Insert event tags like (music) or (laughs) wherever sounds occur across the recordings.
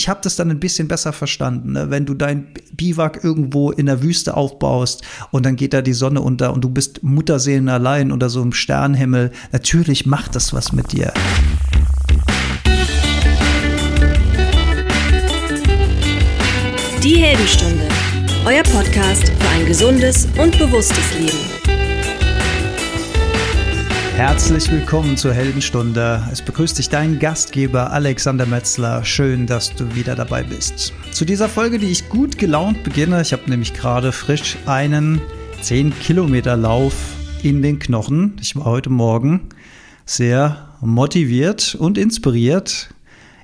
ich habe das dann ein bisschen besser verstanden. Ne? Wenn du dein Biwak irgendwo in der Wüste aufbaust und dann geht da die Sonne unter und du bist Mutterseelen allein unter so einem Sternhimmel, natürlich macht das was mit dir. Die Heldenstunde, euer Podcast für ein gesundes und bewusstes Leben. Herzlich willkommen zur Heldenstunde. Es begrüßt dich dein Gastgeber Alexander Metzler. Schön, dass du wieder dabei bist. Zu dieser Folge, die ich gut gelaunt beginne. Ich habe nämlich gerade frisch einen 10 Kilometer Lauf in den Knochen. Ich war heute Morgen sehr motiviert und inspiriert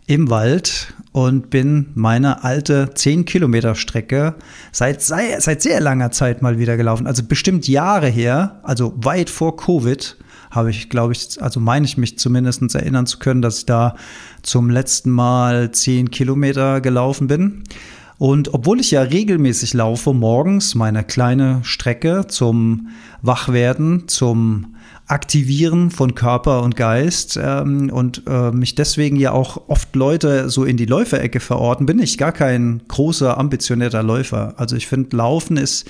im Wald und bin meine alte 10 Kilometer Strecke seit, seit sehr langer Zeit mal wieder gelaufen. Also bestimmt Jahre her, also weit vor Covid habe ich, glaube ich, also meine ich mich zumindest erinnern zu können, dass ich da zum letzten Mal zehn Kilometer gelaufen bin. Und obwohl ich ja regelmäßig laufe, morgens meine kleine Strecke zum Wachwerden, zum Aktivieren von Körper und Geist ähm, und äh, mich deswegen ja auch oft Leute so in die Läuferecke verorten, bin ich gar kein großer, ambitionierter Läufer. Also ich finde, Laufen ist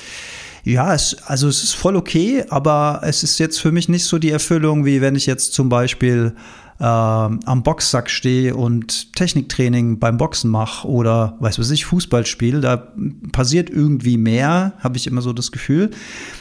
ja, es, also es ist voll okay, aber es ist jetzt für mich nicht so die Erfüllung, wie wenn ich jetzt zum Beispiel äh, am Boxsack stehe und Techniktraining beim Boxen mache oder weiß was ich, Fußball spiele, da passiert irgendwie mehr, habe ich immer so das Gefühl.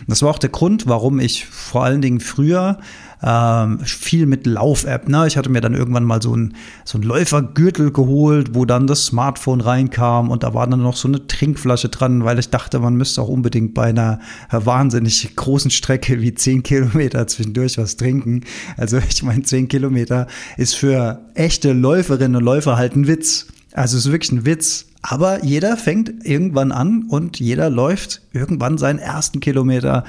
Das war auch der Grund, warum ich vor allen Dingen früher ähm, viel mit Lauf-App. Ne? Ich hatte mir dann irgendwann mal so ein, so ein Läufergürtel geholt, wo dann das Smartphone reinkam und da war dann noch so eine Trinkflasche dran, weil ich dachte, man müsste auch unbedingt bei einer wahnsinnig großen Strecke wie 10 Kilometer zwischendurch was trinken. Also ich meine, 10 Kilometer ist für echte Läuferinnen und Läufer halt ein Witz. Also es ist wirklich ein Witz. Aber jeder fängt irgendwann an und jeder läuft irgendwann seinen ersten Kilometer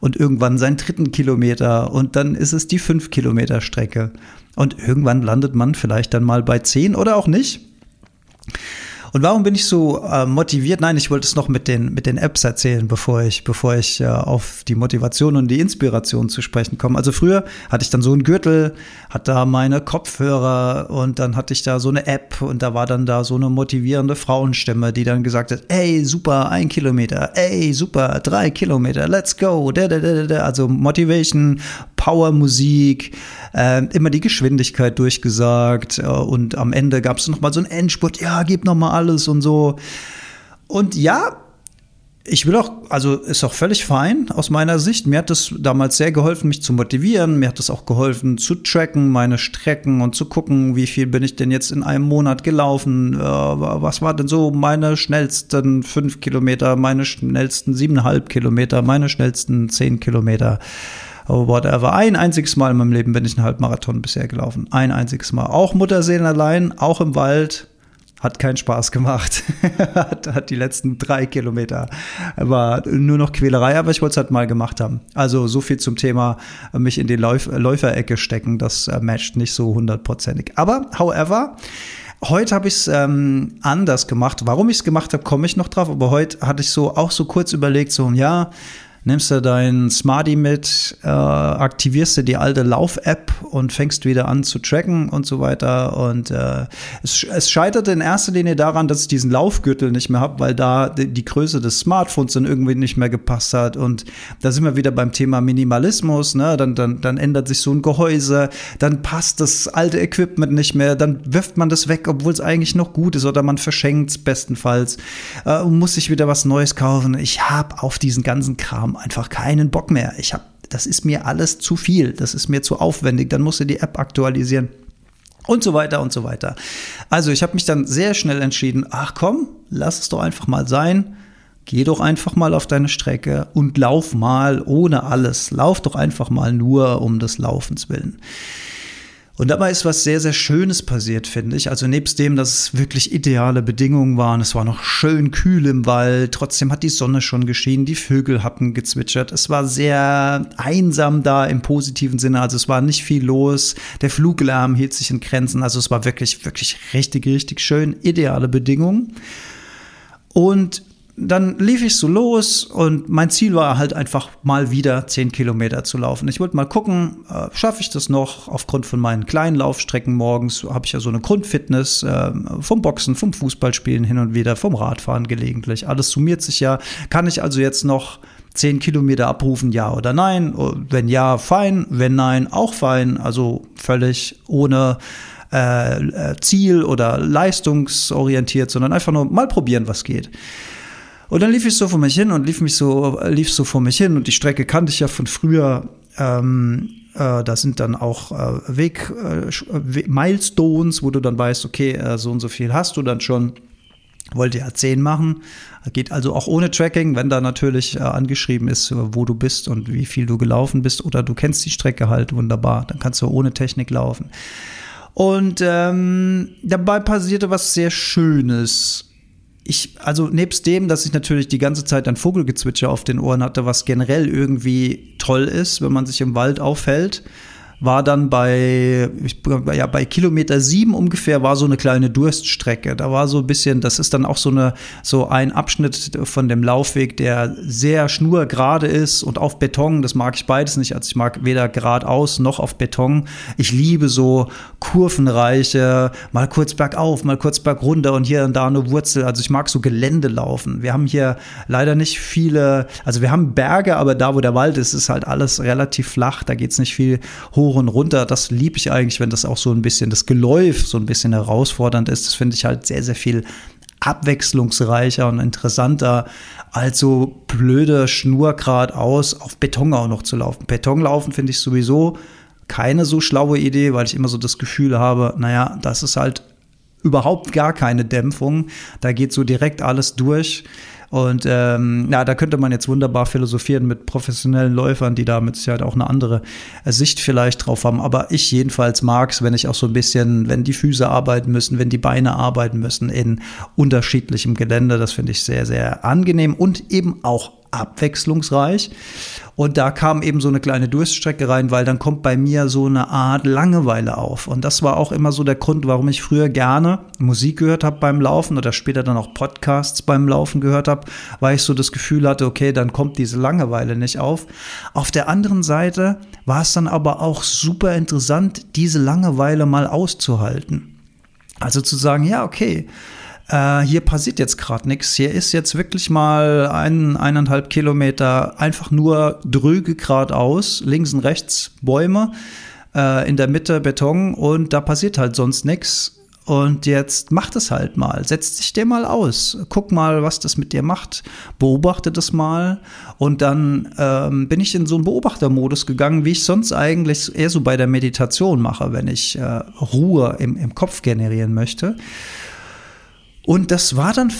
und irgendwann seinen dritten Kilometer und dann ist es die fünf Kilometer Strecke. Und irgendwann landet man vielleicht dann mal bei zehn oder auch nicht. Und warum bin ich so äh, motiviert? Nein, ich wollte es noch mit den, mit den Apps erzählen, bevor ich, bevor ich äh, auf die Motivation und die Inspiration zu sprechen komme. Also früher hatte ich dann so einen Gürtel, hatte da meine Kopfhörer und dann hatte ich da so eine App und da war dann da so eine motivierende Frauenstimme, die dann gesagt hat, ey, super, ein Kilometer, ey, super, drei Kilometer, let's go, also Motivation, Power-Musik, äh, immer die Geschwindigkeit durchgesagt äh, und am Ende gab es noch mal so einen Endspurt, ja, gib noch mal alles und so. Und ja, ich will auch, also ist auch völlig fein aus meiner Sicht. Mir hat das damals sehr geholfen, mich zu motivieren. Mir hat das auch geholfen zu tracken, meine Strecken und zu gucken, wie viel bin ich denn jetzt in einem Monat gelaufen. Äh, was war denn so meine schnellsten fünf Kilometer, meine schnellsten siebeneinhalb Kilometer, meine schnellsten zehn Kilometer whatever. Ein einziges Mal in meinem Leben bin ich einen Halbmarathon bisher gelaufen. Ein einziges Mal. Auch Mutterseelen allein, auch im Wald. Hat keinen Spaß gemacht. (laughs) hat, hat die letzten drei Kilometer. War nur noch Quälerei, aber ich wollte es halt mal gemacht haben. Also so viel zum Thema mich in die Läuf Läuferecke stecken. Das äh, matcht nicht so hundertprozentig. Aber, however, Heute habe ich es ähm, anders gemacht. Warum ich es gemacht habe, komme ich noch drauf. Aber heute hatte ich so auch so kurz überlegt, so ja, nimmst du dein Smarty mit, äh, aktivierst du die alte Lauf-App und fängst wieder an zu tracken und so weiter. Und äh, es, es scheiterte in erster Linie daran, dass ich diesen Laufgürtel nicht mehr habe, weil da die, die, Größe des Smartphones dann irgendwie nicht mehr gepasst hat. Und da sind wir wieder beim Thema Minimalismus. Ne? Dann, dann, dann ändert sich so ein Gehäuse, dann passt das alte Equipment nicht mehr, dann wirft man das weg, obwohl es eigentlich noch gut ist oder man verschenkt es bestenfalls äh, und muss sich wieder was Neues kaufen. Ich habe auf diesen ganzen Kram haben einfach keinen Bock mehr. Ich habe, das ist mir alles zu viel, das ist mir zu aufwendig, dann musst du die App aktualisieren und so weiter und so weiter. Also ich habe mich dann sehr schnell entschieden, ach komm, lass es doch einfach mal sein. Geh doch einfach mal auf deine Strecke und lauf mal ohne alles. Lauf doch einfach mal nur um des Laufens willen. Und dabei ist was sehr, sehr Schönes passiert, finde ich. Also nebst dem, dass es wirklich ideale Bedingungen waren, es war noch schön kühl im Wald, trotzdem hat die Sonne schon geschienen, die Vögel hatten gezwitschert, es war sehr einsam da im positiven Sinne, also es war nicht viel los, der Fluglärm hielt sich in Grenzen, also es war wirklich, wirklich richtig, richtig schön, ideale Bedingungen. Und dann lief ich so los und mein Ziel war halt einfach mal wieder 10 Kilometer zu laufen. Ich wollte mal gucken, äh, schaffe ich das noch? Aufgrund von meinen kleinen Laufstrecken morgens habe ich ja so eine Grundfitness äh, vom Boxen, vom Fußballspielen hin und wieder, vom Radfahren gelegentlich. Alles summiert sich ja. Kann ich also jetzt noch 10 Kilometer abrufen, ja oder nein? Wenn ja, fein. Wenn nein, auch fein. Also völlig ohne äh, äh Ziel oder leistungsorientiert, sondern einfach nur mal probieren, was geht. Und dann lief ich so vor mich hin und lief mich so, lief so vor mich hin und die Strecke kannte ich ja von früher. Ähm, äh, da sind dann auch äh, Weg, äh, Milestones, wo du dann weißt, okay, äh, so und so viel hast du dann schon. Wollte ja 10 machen. Geht also auch ohne Tracking, wenn da natürlich äh, angeschrieben ist, wo du bist und wie viel du gelaufen bist oder du kennst die Strecke halt wunderbar. Dann kannst du ohne Technik laufen. Und ähm, dabei passierte was sehr Schönes ich, also nebst dem, dass ich natürlich die ganze Zeit ein Vogelgezwitscher auf den Ohren hatte, was generell irgendwie toll ist, wenn man sich im Wald aufhält, war dann bei, ich, ja, bei Kilometer sieben ungefähr war so eine kleine Durststrecke. Da war so ein bisschen, das ist dann auch so eine, so ein Abschnitt von dem Laufweg, der sehr schnurgerade ist und auf Beton. Das mag ich beides nicht. Also ich mag weder geradeaus noch auf Beton. Ich liebe so kurvenreiche, mal kurz bergauf, mal kurz bergunter und hier und da eine Wurzel. Also ich mag so Gelände laufen. Wir haben hier leider nicht viele, also wir haben Berge, aber da, wo der Wald ist, ist halt alles relativ flach. Da geht es nicht viel hoch hoch und runter. Das liebe ich eigentlich, wenn das auch so ein bisschen das Geläuf so ein bisschen herausfordernd ist. Das finde ich halt sehr, sehr viel abwechslungsreicher und interessanter als so blöde Schnur geradeaus auf Beton auch noch zu laufen. Beton laufen finde ich sowieso keine so schlaue Idee, weil ich immer so das Gefühl habe, naja, das ist halt überhaupt gar keine Dämpfung. Da geht so direkt alles durch. Und ähm, ja, da könnte man jetzt wunderbar philosophieren mit professionellen Läufern, die da mit Sicherheit auch eine andere Sicht vielleicht drauf haben. Aber ich jedenfalls mag es, wenn ich auch so ein bisschen, wenn die Füße arbeiten müssen, wenn die Beine arbeiten müssen in unterschiedlichem Gelände. Das finde ich sehr, sehr angenehm und eben auch abwechslungsreich. Und da kam eben so eine kleine Durststrecke rein, weil dann kommt bei mir so eine Art Langeweile auf. Und das war auch immer so der Grund, warum ich früher gerne Musik gehört habe beim Laufen oder später dann auch Podcasts beim Laufen gehört habe, weil ich so das Gefühl hatte, okay, dann kommt diese Langeweile nicht auf. Auf der anderen Seite war es dann aber auch super interessant, diese Langeweile mal auszuhalten. Also zu sagen, ja, okay, äh, hier passiert jetzt gerade nichts. Hier ist jetzt wirklich mal ein, eineinhalb Kilometer einfach nur dröge geradeaus, links und rechts Bäume, äh, in der Mitte Beton und da passiert halt sonst nichts. Und jetzt mach das halt mal. Setz dich dir mal aus. Guck mal, was das mit dir macht. Beobachte das mal. Und dann ähm, bin ich in so einen Beobachtermodus gegangen, wie ich sonst eigentlich eher so bei der Meditation mache, wenn ich äh, Ruhe im, im Kopf generieren möchte. Und das war dann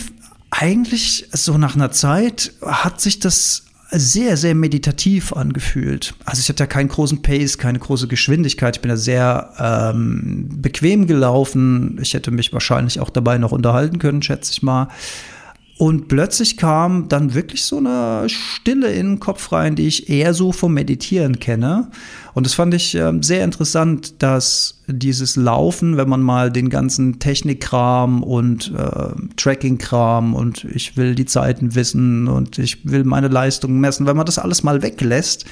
eigentlich so nach einer Zeit, hat sich das sehr, sehr meditativ angefühlt. Also ich hatte ja keinen großen Pace, keine große Geschwindigkeit. Ich bin ja sehr ähm, bequem gelaufen. Ich hätte mich wahrscheinlich auch dabei noch unterhalten können, schätze ich mal. Und plötzlich kam dann wirklich so eine Stille in den Kopf rein, die ich eher so vom Meditieren kenne. Und das fand ich äh, sehr interessant, dass dieses Laufen, wenn man mal den ganzen Technikkram und äh, Tracking-Kram und ich will die Zeiten wissen und ich will meine Leistungen messen, wenn man das alles mal weglässt,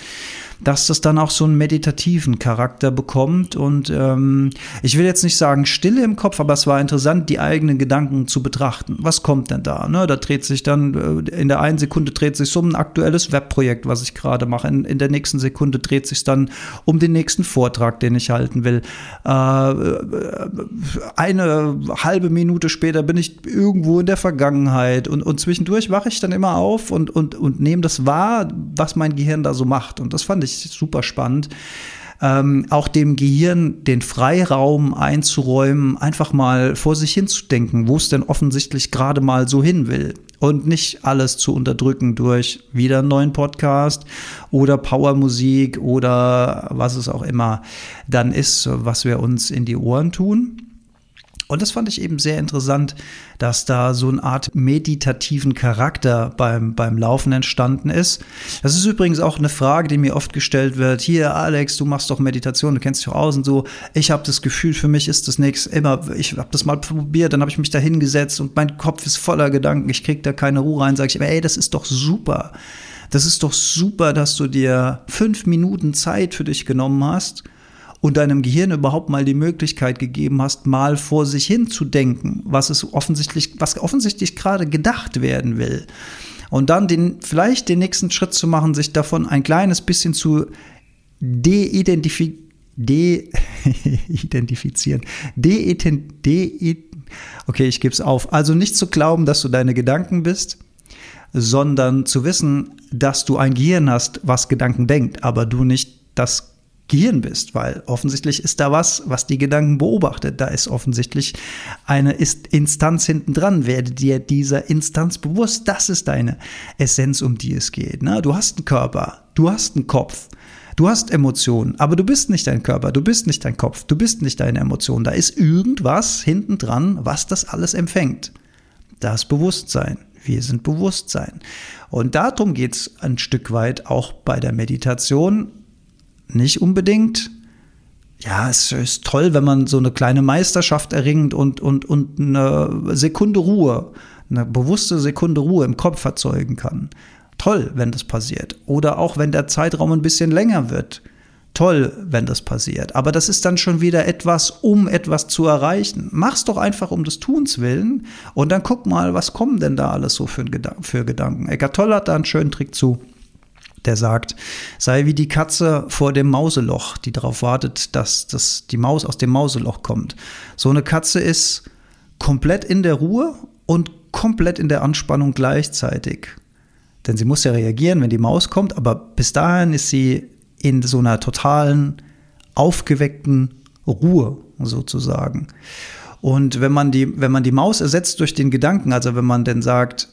dass das dann auch so einen meditativen Charakter bekommt. Und ähm, ich will jetzt nicht sagen Stille im Kopf, aber es war interessant, die eigenen Gedanken zu betrachten. Was kommt denn da? Ne? Da dreht sich dann, äh, in der einen Sekunde dreht sich um ein aktuelles Webprojekt, was ich gerade mache. In, in der nächsten Sekunde dreht sich dann um den nächsten Vortrag, den ich halten will. Äh, eine halbe Minute später bin ich irgendwo in der Vergangenheit und, und zwischendurch wache ich dann immer auf und, und, und nehme das wahr, was mein Gehirn da so macht. Und das fand ich ich super spannend. Ähm, auch dem Gehirn den Freiraum einzuräumen, einfach mal vor sich hinzudenken, wo es denn offensichtlich gerade mal so hin will. Und nicht alles zu unterdrücken durch wieder einen neuen Podcast oder Powermusik oder was es auch immer dann ist, was wir uns in die Ohren tun. Und das fand ich eben sehr interessant, dass da so eine Art meditativen Charakter beim, beim Laufen entstanden ist. Das ist übrigens auch eine Frage, die mir oft gestellt wird. Hier, Alex, du machst doch Meditation, du kennst dich auch aus und so. Ich habe das Gefühl, für mich ist das nichts. Immer, ich habe das mal probiert, dann habe ich mich da hingesetzt und mein Kopf ist voller Gedanken. Ich kriege da keine Ruhe rein. Sage ich, ey, das ist doch super. Das ist doch super, dass du dir fünf Minuten Zeit für dich genommen hast und deinem Gehirn überhaupt mal die Möglichkeit gegeben hast, mal vor sich hin zu denken, was es offensichtlich, was offensichtlich gerade gedacht werden will. Und dann den, vielleicht den nächsten Schritt zu machen, sich davon ein kleines bisschen zu de-identifizieren. De-identifizieren. De, de, okay, ich gebe es auf. Also nicht zu glauben, dass du deine Gedanken bist, sondern zu wissen, dass du ein Gehirn hast, was Gedanken denkt, aber du nicht das Gehirn bist, weil offensichtlich ist da was, was die Gedanken beobachtet. Da ist offensichtlich eine Instanz hinten dran. Werde dir dieser Instanz bewusst. Das ist deine Essenz, um die es geht. Ne? Du hast einen Körper, du hast einen Kopf. Du hast Emotionen, aber du bist nicht dein Körper, du bist nicht dein Kopf, du bist nicht deine Emotionen. Da ist irgendwas hinten dran, was das alles empfängt. Das Bewusstsein. Wir sind Bewusstsein. Und darum geht es ein Stück weit auch bei der Meditation nicht unbedingt. Ja, es ist toll, wenn man so eine kleine Meisterschaft erringt und, und, und eine Sekunde Ruhe, eine bewusste Sekunde Ruhe im Kopf erzeugen kann. Toll, wenn das passiert. Oder auch wenn der Zeitraum ein bisschen länger wird. Toll, wenn das passiert. Aber das ist dann schon wieder etwas, um etwas zu erreichen. Mach's doch einfach um des Tuns willen und dann guck mal, was kommen denn da alles so für, für Gedanken. Eckart Toll hat da einen schönen Trick zu der sagt, sei wie die Katze vor dem Mauseloch, die darauf wartet, dass, dass die Maus aus dem Mauseloch kommt. So eine Katze ist komplett in der Ruhe und komplett in der Anspannung gleichzeitig. Denn sie muss ja reagieren, wenn die Maus kommt, aber bis dahin ist sie in so einer totalen, aufgeweckten Ruhe sozusagen. Und wenn man die, wenn man die Maus ersetzt durch den Gedanken, also wenn man denn sagt,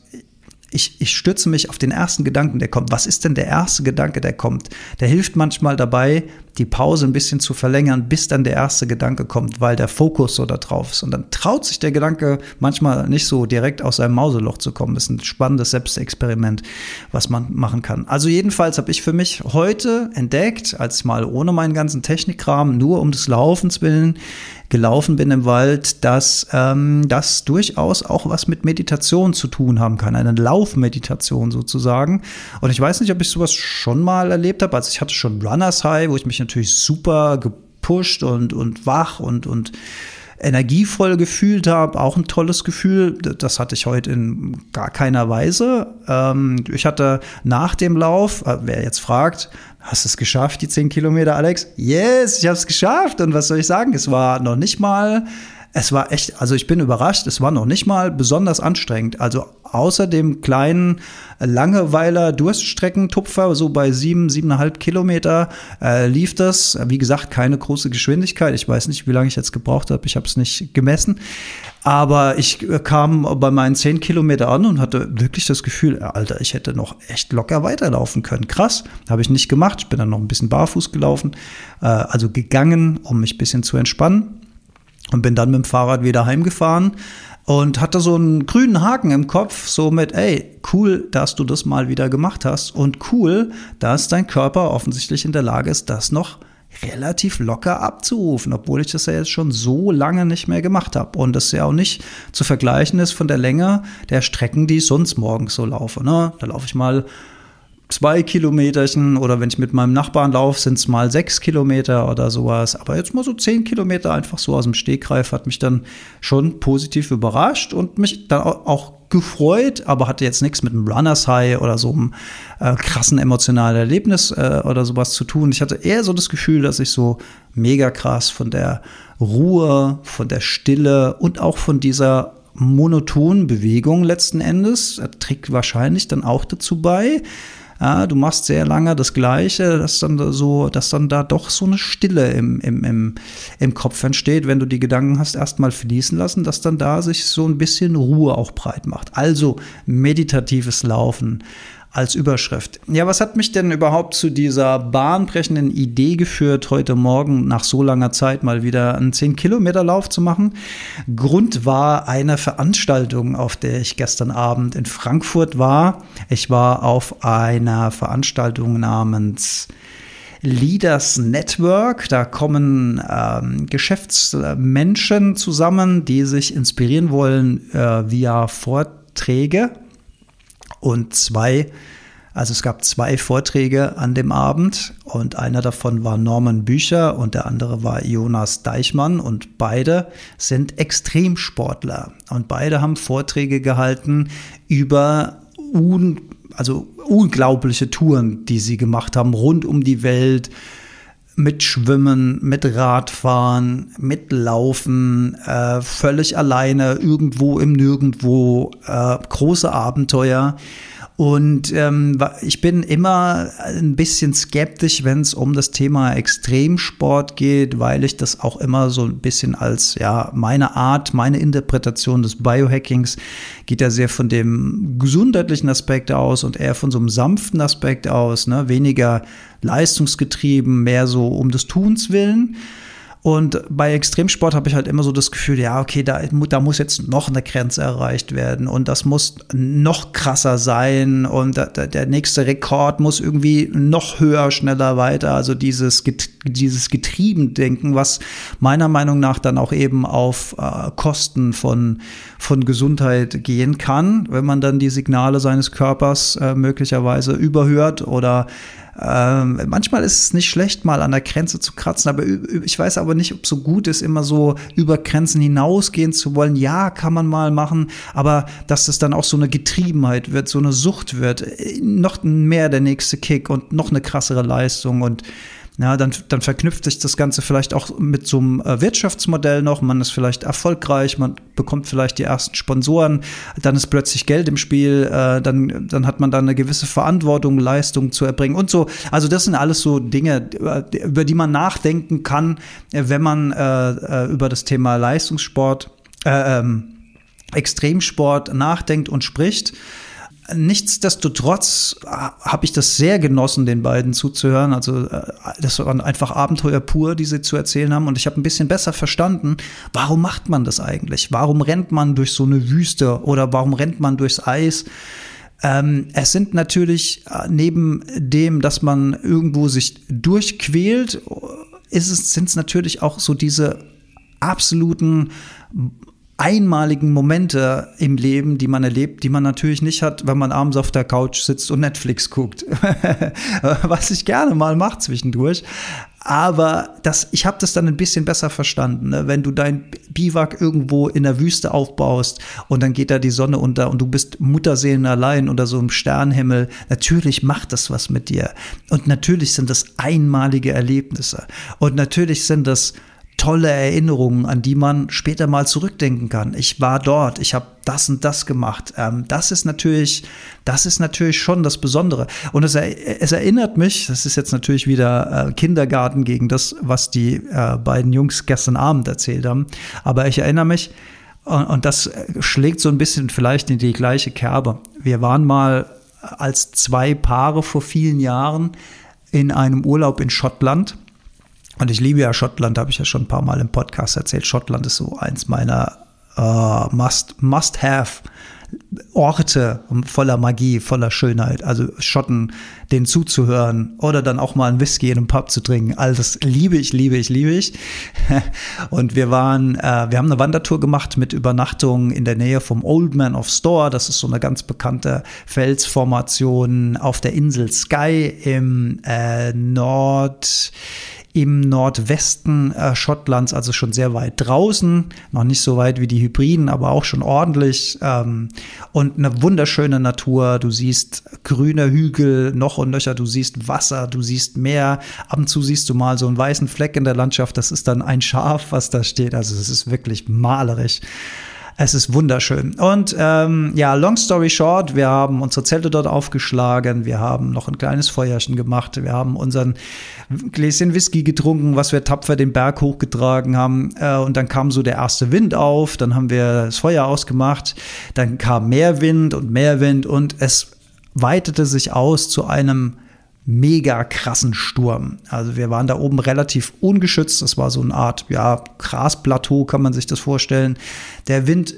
ich, ich stütze mich auf den ersten Gedanken, der kommt. Was ist denn der erste Gedanke, der kommt? Der hilft manchmal dabei, die Pause ein bisschen zu verlängern, bis dann der erste Gedanke kommt, weil der Fokus so da drauf ist. Und dann traut sich der Gedanke manchmal nicht so direkt aus seinem Mauseloch zu kommen. Das ist ein spannendes Selbstexperiment, was man machen kann. Also jedenfalls habe ich für mich heute entdeckt, als ich mal ohne meinen ganzen Technikkram, nur um des Laufens willen, gelaufen bin im Wald, dass ähm, das durchaus auch was mit Meditation zu tun haben kann, eine Laufmeditation sozusagen. Und ich weiß nicht, ob ich sowas schon mal erlebt habe. Also ich hatte schon Runners High, wo ich mich natürlich super gepusht und, und wach und, und energievoll gefühlt habe, auch ein tolles Gefühl. Das hatte ich heute in gar keiner Weise. Ähm, ich hatte nach dem Lauf, äh, wer jetzt fragt, hast du es geschafft, die 10 Kilometer, Alex? Yes, ich habe es geschafft. Und was soll ich sagen? Es war noch nicht mal es war echt, also ich bin überrascht, es war noch nicht mal besonders anstrengend. Also außer dem kleinen Langeweiler Durststreckentupfer, so bei sieben, siebeneinhalb Kilometer, äh, lief das. Wie gesagt, keine große Geschwindigkeit. Ich weiß nicht, wie lange ich jetzt gebraucht habe. Ich habe es nicht gemessen. Aber ich kam bei meinen zehn Kilometer an und hatte wirklich das Gefühl, Alter, ich hätte noch echt locker weiterlaufen können. Krass, habe ich nicht gemacht. Ich bin dann noch ein bisschen barfuß gelaufen, äh, also gegangen, um mich ein bisschen zu entspannen und bin dann mit dem Fahrrad wieder heimgefahren und hatte so einen grünen Haken im Kopf, so mit, ey, cool, dass du das mal wieder gemacht hast und cool, dass dein Körper offensichtlich in der Lage ist, das noch relativ locker abzurufen, obwohl ich das ja jetzt schon so lange nicht mehr gemacht habe. Und das ja auch nicht zu vergleichen ist von der Länge der Strecken, die ich sonst morgens so laufe. Ne? Da laufe ich mal zwei Kilometerchen oder wenn ich mit meinem Nachbarn laufe, sind es mal sechs Kilometer oder sowas. Aber jetzt mal so zehn Kilometer einfach so aus dem Stegreif hat mich dann schon positiv überrascht und mich dann auch gefreut, aber hatte jetzt nichts mit einem Runners High oder so einem äh, krassen emotionalen Erlebnis äh, oder sowas zu tun. Ich hatte eher so das Gefühl, dass ich so mega krass von der Ruhe, von der Stille und auch von dieser monotonen Bewegung letzten Endes, trägt wahrscheinlich dann auch dazu bei, ja, du machst sehr lange das Gleiche, dass dann so, dass dann da doch so eine Stille im, im, im, im Kopf entsteht, wenn du die Gedanken hast erstmal fließen lassen, dass dann da sich so ein bisschen Ruhe auch breit macht. Also meditatives Laufen als Überschrift. Ja, was hat mich denn überhaupt zu dieser bahnbrechenden Idee geführt, heute Morgen nach so langer Zeit mal wieder einen 10-Kilometer-Lauf zu machen? Grund war eine Veranstaltung, auf der ich gestern Abend in Frankfurt war. Ich war auf einer Veranstaltung namens Leaders Network. Da kommen ähm, Geschäftsmenschen zusammen, die sich inspirieren wollen äh, via Vorträge und zwei, also es gab zwei Vorträge an dem Abend und einer davon war Norman Bücher und der andere war Jonas Deichmann und beide sind Extremsportler. Und beide haben Vorträge gehalten über un, also unglaubliche Touren, die sie gemacht haben rund um die Welt mit Schwimmen, mit Radfahren, mit Laufen, äh, völlig alleine, irgendwo im Nirgendwo, äh, große Abenteuer. Und ähm, ich bin immer ein bisschen skeptisch, wenn es um das Thema Extremsport geht, weil ich das auch immer so ein bisschen als, ja, meine Art, meine Interpretation des Biohackings geht ja sehr von dem gesundheitlichen Aspekt aus und eher von so einem sanften Aspekt aus, ne? weniger leistungsgetrieben, mehr so um des Tuns willen. Und bei Extremsport habe ich halt immer so das Gefühl, ja, okay, da, da muss jetzt noch eine Grenze erreicht werden und das muss noch krasser sein und da, der nächste Rekord muss irgendwie noch höher, schneller weiter. Also dieses, dieses Getriebendenken, was meiner Meinung nach dann auch eben auf äh, Kosten von, von Gesundheit gehen kann, wenn man dann die Signale seines Körpers äh, möglicherweise überhört oder ähm, manchmal ist es nicht schlecht, mal an der Grenze zu kratzen, aber ich weiß aber nicht, ob es so gut ist, immer so über Grenzen hinausgehen zu wollen. Ja, kann man mal machen, aber dass es dann auch so eine Getriebenheit wird, so eine Sucht wird, äh, noch mehr der nächste Kick und noch eine krassere Leistung und ja, dann, dann verknüpft sich das Ganze vielleicht auch mit so einem äh, Wirtschaftsmodell noch. Man ist vielleicht erfolgreich, man bekommt vielleicht die ersten Sponsoren, dann ist plötzlich Geld im Spiel, äh, dann, dann hat man da eine gewisse Verantwortung, Leistung zu erbringen und so. Also das sind alles so Dinge, äh, über die man nachdenken kann, wenn man äh, über das Thema Leistungssport, äh, ähm, Extremsport nachdenkt und spricht. Nichtsdestotrotz äh, habe ich das sehr genossen, den beiden zuzuhören. Also äh, das waren einfach Abenteuer pur, die sie zu erzählen haben. Und ich habe ein bisschen besser verstanden, warum macht man das eigentlich? Warum rennt man durch so eine Wüste oder warum rennt man durchs Eis? Ähm, es sind natürlich äh, neben dem, dass man irgendwo sich durchquält, sind es natürlich auch so diese absoluten einmaligen Momente im Leben, die man erlebt, die man natürlich nicht hat, wenn man abends auf der Couch sitzt und Netflix guckt. (laughs) Was ich gerne mal mache zwischendurch. Aber das, ich habe das dann ein bisschen besser verstanden. Ne? Wenn du dein Biwak irgendwo in der Wüste aufbaust und dann geht da die Sonne unter und du bist Mutterseelen allein unter so einem Sternenhimmel, natürlich macht das was mit dir. Und natürlich sind das einmalige Erlebnisse. Und natürlich sind das tolle Erinnerungen, an die man später mal zurückdenken kann. Ich war dort, ich habe das und das gemacht. Ähm, das ist natürlich, das ist natürlich schon das Besondere. Und es, es erinnert mich, das ist jetzt natürlich wieder äh, Kindergarten gegen das, was die äh, beiden Jungs gestern Abend erzählt haben. Aber ich erinnere mich, und, und das schlägt so ein bisschen vielleicht in die gleiche Kerbe. Wir waren mal als zwei Paare vor vielen Jahren in einem Urlaub in Schottland und ich liebe ja Schottland, habe ich ja schon ein paar Mal im Podcast erzählt. Schottland ist so eins meiner uh, must, must have Orte voller Magie, voller Schönheit. Also Schotten, denen zuzuhören oder dann auch mal ein Whisky in einem Pub zu trinken. All das liebe ich, liebe ich, liebe ich. (laughs) Und wir waren, äh, wir haben eine Wandertour gemacht mit Übernachtung in der Nähe vom Old Man of Store. Das ist so eine ganz bekannte Felsformation auf der Insel Skye im äh, Nord im Nordwesten äh, Schottlands, also schon sehr weit draußen, noch nicht so weit wie die Hybriden, aber auch schon ordentlich. Ähm, und eine wunderschöne Natur. Du siehst grüne Hügel, noch und nöcher, du siehst Wasser, du siehst Meer. Ab und zu siehst du mal so einen weißen Fleck in der Landschaft. Das ist dann ein Schaf, was da steht. Also es ist wirklich malerisch. Es ist wunderschön. Und ähm, ja, long story short, wir haben unsere Zelte dort aufgeschlagen, wir haben noch ein kleines Feuerchen gemacht, wir haben unseren Gläschen Whisky getrunken, was wir tapfer den Berg hochgetragen haben. Äh, und dann kam so der erste Wind auf, dann haben wir das Feuer ausgemacht, dann kam mehr Wind und mehr Wind und es weitete sich aus zu einem mega krassen Sturm. Also wir waren da oben relativ ungeschützt. Das war so eine Art, ja, Grasplateau, kann man sich das vorstellen. Der Wind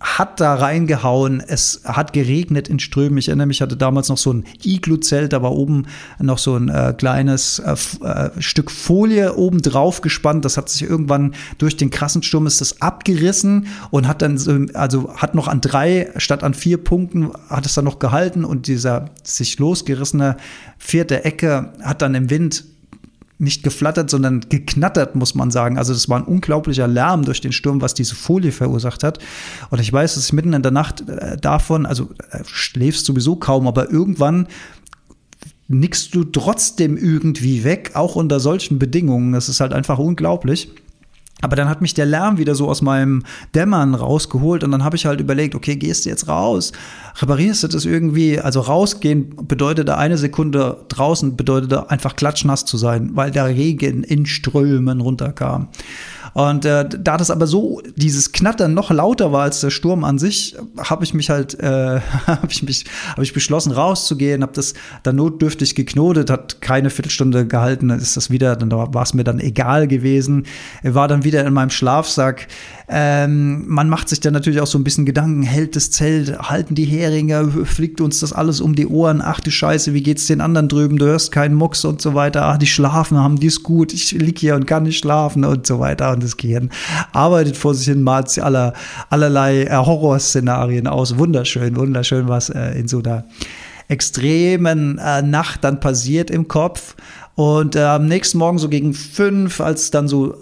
hat da reingehauen. Es hat geregnet in Strömen. Ich erinnere mich, ich hatte damals noch so ein Iglu-Zelt, da war oben noch so ein äh, kleines äh, äh, Stück Folie oben drauf gespannt. Das hat sich irgendwann durch den krassen Sturm ist das abgerissen und hat dann, so, also hat noch an drei statt an vier Punkten hat es dann noch gehalten und dieser sich losgerissene vierte Ecke hat dann im Wind nicht geflattert, sondern geknattert, muss man sagen. Also das war ein unglaublicher Lärm durch den Sturm, was diese Folie verursacht hat. Und ich weiß, dass ich mitten in der Nacht äh, davon, also äh, schläfst sowieso kaum, aber irgendwann nickst du trotzdem irgendwie weg, auch unter solchen Bedingungen. Das ist halt einfach unglaublich. Aber dann hat mich der Lärm wieder so aus meinem Dämmern rausgeholt und dann habe ich halt überlegt, okay, gehst du jetzt raus, reparierst du das irgendwie, also rausgehen bedeutet eine Sekunde draußen, bedeutet einfach klatschnass zu sein, weil der Regen in Strömen runterkam. Und äh, da das aber so dieses Knattern noch lauter war als der Sturm an sich, habe ich mich halt, äh, (laughs) habe ich mich, habe ich beschlossen rauszugehen, habe das dann notdürftig geknotet, hat keine Viertelstunde gehalten, dann ist das wieder, dann war es mir dann egal gewesen, war dann wieder in meinem Schlafsack. Ähm, man macht sich dann natürlich auch so ein bisschen Gedanken, hält das Zelt, halten die Heringe, fliegt uns das alles um die Ohren, ach du Scheiße, wie geht's den anderen drüben, du hörst keinen Mucks und so weiter, ach, die schlafen, haben die es gut, ich lieg hier und kann nicht schlafen und so weiter. Und das Gehirn arbeitet vor sich hin, malt aller, allerlei äh, Horrorszenarien aus, wunderschön, wunderschön, was äh, in so einer extremen äh, Nacht dann passiert im Kopf. Und äh, am nächsten Morgen so gegen fünf, als es dann so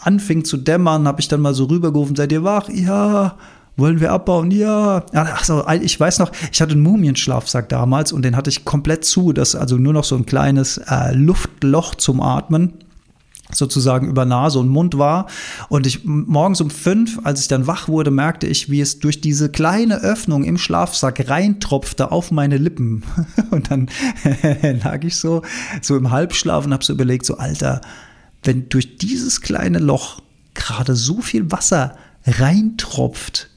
anfing zu dämmern, habe ich dann mal so rübergerufen, seid ihr wach? Ja. Wollen wir abbauen? Ja. Achso, ich weiß noch, ich hatte einen Mumienschlafsack damals und den hatte ich komplett zu. Das also nur noch so ein kleines äh, Luftloch zum Atmen sozusagen über Nase und Mund war. Und ich morgens um fünf, als ich dann wach wurde, merkte ich, wie es durch diese kleine Öffnung im Schlafsack reintropfte auf meine Lippen. (laughs) Und dann (laughs) lag ich so, so im Halbschlaf und habe so überlegt, so Alter, wenn durch dieses kleine Loch gerade so viel Wasser reintropft,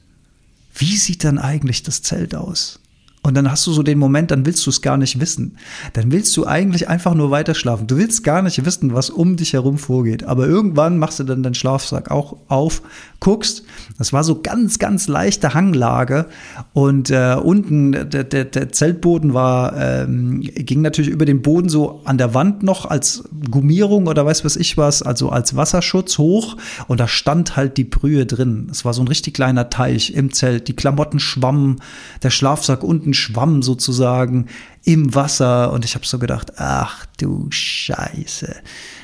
wie sieht dann eigentlich das Zelt aus? Und dann hast du so den Moment, dann willst du es gar nicht wissen. Dann willst du eigentlich einfach nur weiter schlafen. Du willst gar nicht wissen, was um dich herum vorgeht. Aber irgendwann machst du dann deinen Schlafsack auch auf, guckst. Das war so ganz, ganz leichte Hanglage. Und äh, unten, der, der, der Zeltboden war, ähm, ging natürlich über den Boden so an der Wand noch als Gummierung oder weiß was ich was, also als Wasserschutz hoch. Und da stand halt die Brühe drin. Es war so ein richtig kleiner Teich im Zelt. Die Klamotten schwammen, der Schlafsack unten schwamm sozusagen im Wasser und ich habe so gedacht, ach du Scheiße.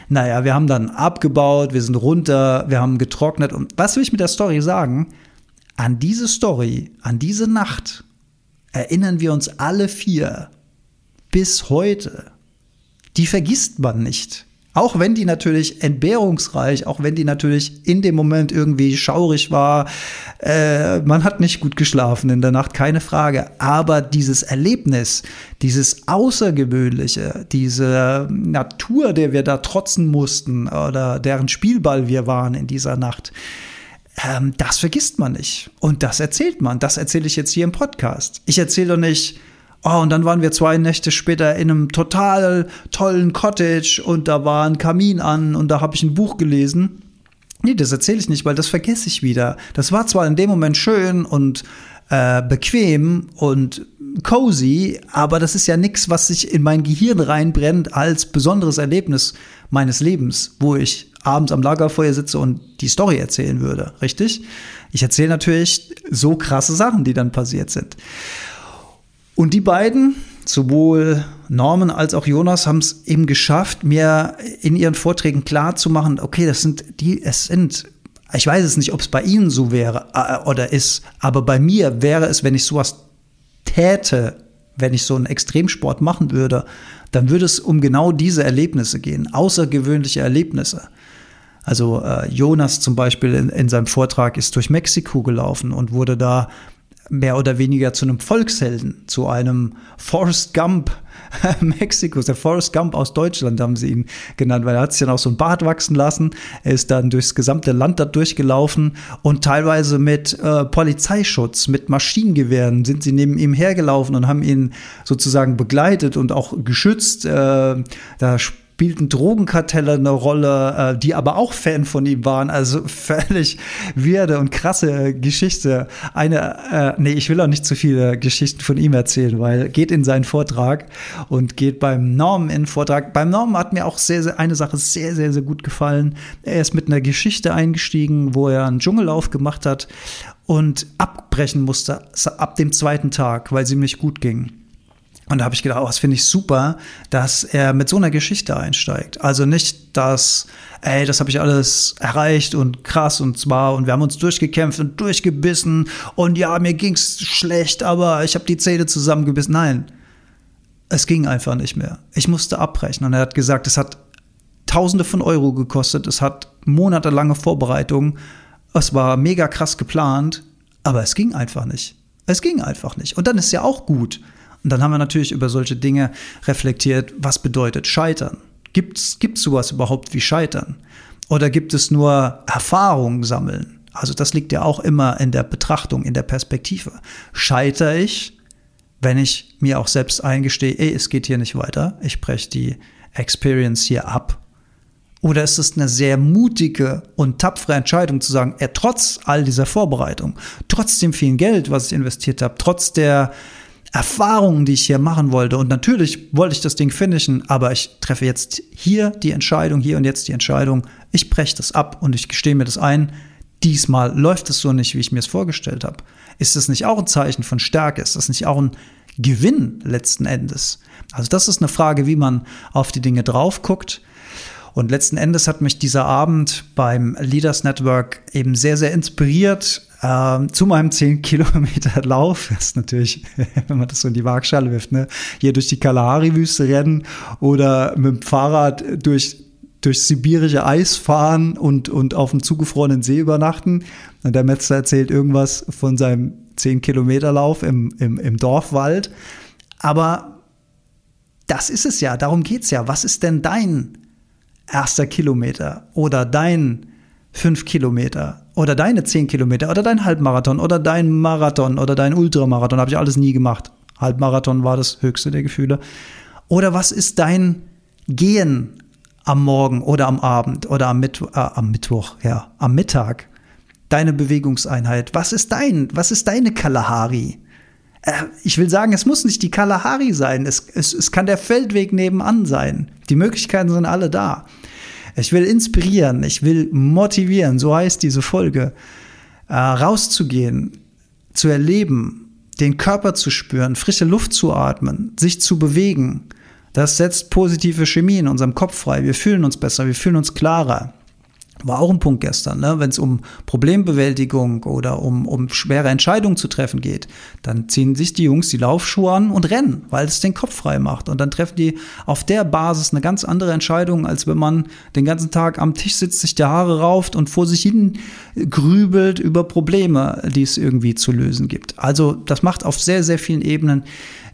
Naja, wir haben dann abgebaut, wir sind runter, wir haben getrocknet und was will ich mit der Story sagen? An diese Story, an diese Nacht erinnern wir uns alle vier bis heute. Die vergisst man nicht. Auch wenn die natürlich entbehrungsreich, auch wenn die natürlich in dem Moment irgendwie schaurig war, äh, man hat nicht gut geschlafen in der Nacht, keine Frage. Aber dieses Erlebnis, dieses Außergewöhnliche, diese Natur, der wir da trotzen mussten oder deren Spielball wir waren in dieser Nacht, ähm, das vergisst man nicht. Und das erzählt man. Das erzähle ich jetzt hier im Podcast. Ich erzähle doch nicht, Oh, und dann waren wir zwei Nächte später in einem total tollen Cottage und da war ein Kamin an und da habe ich ein Buch gelesen. Nee, das erzähle ich nicht, weil das vergesse ich wieder. Das war zwar in dem Moment schön und äh, bequem und cozy, aber das ist ja nichts, was sich in mein Gehirn reinbrennt als besonderes Erlebnis meines Lebens, wo ich abends am Lagerfeuer sitze und die Story erzählen würde, richtig? Ich erzähle natürlich so krasse Sachen, die dann passiert sind. Und die beiden, sowohl Norman als auch Jonas, haben es eben geschafft, mir in ihren Vorträgen klar zu machen, okay, das sind die, es sind ich weiß es nicht, ob es bei Ihnen so wäre äh, oder ist, aber bei mir wäre es, wenn ich sowas täte, wenn ich so einen Extremsport machen würde, dann würde es um genau diese Erlebnisse gehen, außergewöhnliche Erlebnisse. Also äh, Jonas zum Beispiel in, in seinem Vortrag ist durch Mexiko gelaufen und wurde da mehr oder weniger zu einem Volkshelden, zu einem Forrest Gump (laughs) Mexikos, der Forrest Gump aus Deutschland haben sie ihn genannt, weil er hat sich dann auch so ein Bart wachsen lassen. Er ist dann durchs gesamte Land da durchgelaufen und teilweise mit äh, Polizeischutz, mit Maschinengewehren sind sie neben ihm hergelaufen und haben ihn sozusagen begleitet und auch geschützt. Äh, da spielten Drogenkartelle eine Rolle, äh, die aber auch Fan von ihm waren. Also (laughs) völlig weirde und krasse Geschichte. Eine, äh, nee, ich will auch nicht zu viele Geschichten von ihm erzählen, weil geht in seinen Vortrag und geht beim Norm in Vortrag. Beim Norm hat mir auch sehr, sehr eine Sache sehr, sehr, sehr gut gefallen. Er ist mit einer Geschichte eingestiegen, wo er einen Dschungellauf gemacht hat und abbrechen musste ab dem zweiten Tag, weil es ihm nicht gut ging. Und da habe ich gedacht, oh, das finde ich super, dass er mit so einer Geschichte einsteigt. Also nicht, dass, ey, das habe ich alles erreicht und krass und zwar und wir haben uns durchgekämpft und durchgebissen und ja, mir ging's schlecht, aber ich habe die Zähne zusammengebissen. Nein, es ging einfach nicht mehr. Ich musste abbrechen und er hat gesagt, es hat Tausende von Euro gekostet, es hat monatelange Vorbereitung, es war mega krass geplant, aber es ging einfach nicht. Es ging einfach nicht. Und dann ist ja auch gut. Und dann haben wir natürlich über solche Dinge reflektiert, was bedeutet Scheitern? Gibt es sowas überhaupt wie Scheitern? Oder gibt es nur Erfahrungen sammeln? Also das liegt ja auch immer in der Betrachtung, in der Perspektive. Scheitere ich, wenn ich mir auch selbst eingestehe, ey, es geht hier nicht weiter, ich breche die Experience hier ab? Oder ist es eine sehr mutige und tapfere Entscheidung zu sagen, ey, trotz all dieser Vorbereitung, trotz dem vielen Geld, was ich investiert habe, trotz der Erfahrungen, die ich hier machen wollte. Und natürlich wollte ich das Ding finishen, aber ich treffe jetzt hier die Entscheidung, hier und jetzt die Entscheidung. Ich breche das ab und ich gestehe mir das ein. Diesmal läuft es so nicht, wie ich mir es vorgestellt habe. Ist das nicht auch ein Zeichen von Stärke? Ist das nicht auch ein Gewinn letzten Endes? Also das ist eine Frage, wie man auf die Dinge drauf guckt. Und letzten Endes hat mich dieser Abend beim Leaders Network eben sehr, sehr inspiriert, ähm, zu meinem 10 Kilometer (laughs) Lauf, das ist natürlich, (laughs) wenn man das so in die Waagschale wirft, ne, hier durch die Kalahari-Wüste rennen oder mit dem Fahrrad durch, durch sibirische Eis fahren und, und auf dem zugefrorenen See übernachten. Und der Metzler erzählt irgendwas von seinem 10 Kilometer Lauf im, im, im Dorfwald. Aber das ist es ja, darum geht es ja. Was ist denn dein erster Kilometer oder dein 5 Kilometer oder deine 10 Kilometer oder dein Halbmarathon oder dein Marathon oder dein Ultramarathon, habe ich alles nie gemacht. Halbmarathon war das höchste der Gefühle. Oder was ist dein Gehen am Morgen oder am Abend oder am, Mittwoch, äh, am Mittwoch, ja, am Mittag? Deine Bewegungseinheit. Was ist dein, was ist deine Kalahari? Äh, ich will sagen, es muss nicht die Kalahari sein. Es, es, es kann der Feldweg nebenan sein. Die Möglichkeiten sind alle da. Ich will inspirieren, ich will motivieren, so heißt diese Folge, äh, rauszugehen, zu erleben, den Körper zu spüren, frische Luft zu atmen, sich zu bewegen. Das setzt positive Chemie in unserem Kopf frei. Wir fühlen uns besser, wir fühlen uns klarer. War auch ein Punkt gestern, ne? wenn es um Problembewältigung oder um, um schwere Entscheidungen zu treffen geht, dann ziehen sich die Jungs die Laufschuhe an und rennen, weil es den Kopf frei macht. Und dann treffen die auf der Basis eine ganz andere Entscheidung, als wenn man den ganzen Tag am Tisch sitzt, sich die Haare rauft und vor sich hin grübelt über Probleme, die es irgendwie zu lösen gibt. Also das macht auf sehr, sehr vielen Ebenen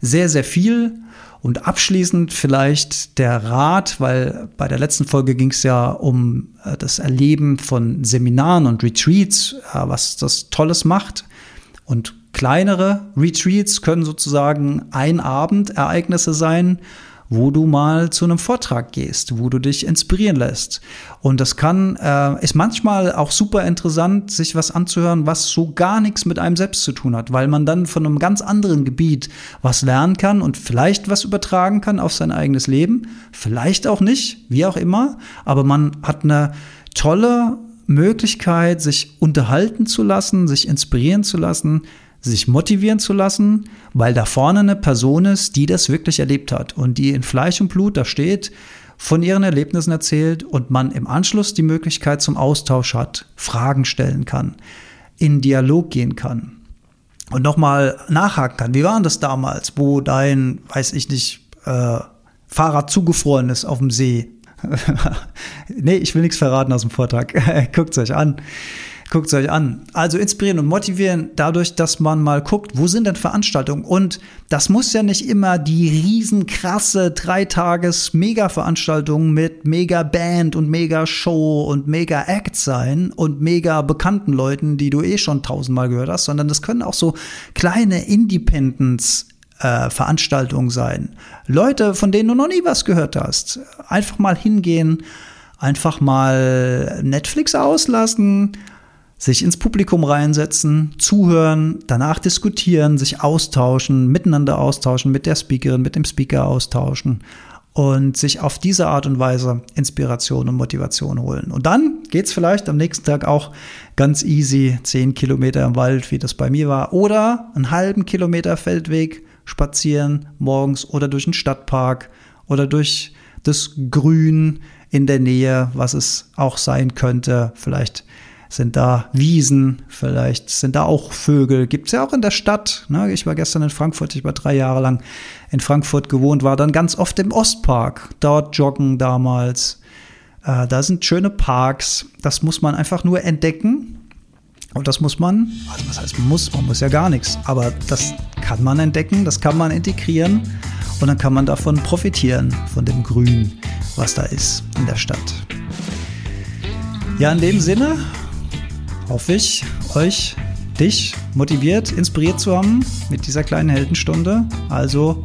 sehr, sehr viel. Und abschließend vielleicht der Rat, weil bei der letzten Folge ging es ja um äh, das Erleben von Seminaren und Retreats, äh, was das Tolles macht. Und kleinere Retreats können sozusagen ein Abend Ereignisse sein, wo du mal zu einem Vortrag gehst, wo du dich inspirieren lässt. Und das kann, äh, ist manchmal auch super interessant, sich was anzuhören, was so gar nichts mit einem selbst zu tun hat, weil man dann von einem ganz anderen Gebiet was lernen kann und vielleicht was übertragen kann auf sein eigenes Leben, vielleicht auch nicht, wie auch immer, aber man hat eine tolle Möglichkeit, sich unterhalten zu lassen, sich inspirieren zu lassen, sich motivieren zu lassen, weil da vorne eine Person ist, die das wirklich erlebt hat und die in Fleisch und Blut da steht, von ihren Erlebnissen erzählt und man im Anschluss die Möglichkeit zum Austausch hat, Fragen stellen kann, in Dialog gehen kann und nochmal nachhaken kann. Wie war das damals, wo dein, weiß ich nicht, äh, Fahrrad zugefroren ist auf dem See? (laughs) nee, ich will nichts verraten aus dem Vortrag. (laughs) Guckt es euch an. Guckt es euch an. Also inspirieren und motivieren dadurch, dass man mal guckt, wo sind denn Veranstaltungen? Und das muss ja nicht immer die riesenkrasse Dreitages-Mega-Veranstaltung mit Mega-Band und Mega-Show und Mega-Act sein und mega bekannten Leuten, die du eh schon tausendmal gehört hast, sondern das können auch so kleine Independence äh, Veranstaltungen sein. Leute, von denen du noch nie was gehört hast. Einfach mal hingehen, einfach mal Netflix auslassen, sich ins Publikum reinsetzen, zuhören, danach diskutieren, sich austauschen, miteinander austauschen, mit der Speakerin, mit dem Speaker austauschen und sich auf diese Art und Weise Inspiration und Motivation holen. Und dann geht es vielleicht am nächsten Tag auch ganz easy, zehn Kilometer im Wald, wie das bei mir war, oder einen halben Kilometer Feldweg spazieren morgens oder durch einen Stadtpark oder durch das Grün in der Nähe, was es auch sein könnte. Vielleicht sind da Wiesen, vielleicht sind da auch Vögel. Gibt es ja auch in der Stadt. Ne? Ich war gestern in Frankfurt, ich war drei Jahre lang in Frankfurt gewohnt, war dann ganz oft im Ostpark, dort joggen damals. Äh, da sind schöne Parks. Das muss man einfach nur entdecken. Und das muss man, also was heißt muss, man muss ja gar nichts, aber das kann man entdecken, das kann man integrieren und dann kann man davon profitieren, von dem Grün, was da ist in der Stadt. Ja, in dem Sinne hoffe ich, euch, dich motiviert, inspiriert zu haben mit dieser kleinen Heldenstunde. Also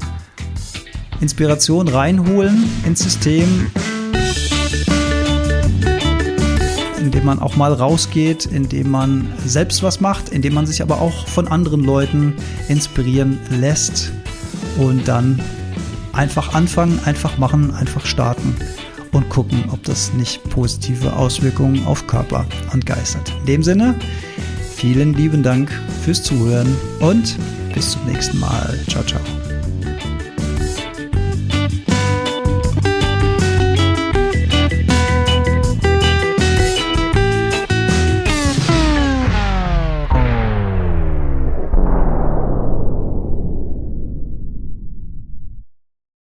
Inspiration reinholen ins System, indem man auch mal rausgeht, indem man selbst was macht, indem man sich aber auch von anderen Leuten inspirieren lässt und dann einfach anfangen, einfach machen, einfach starten und gucken, ob das nicht positive Auswirkungen auf Körper und Geist hat. In dem Sinne, vielen lieben Dank fürs Zuhören und bis zum nächsten Mal. Ciao, ciao.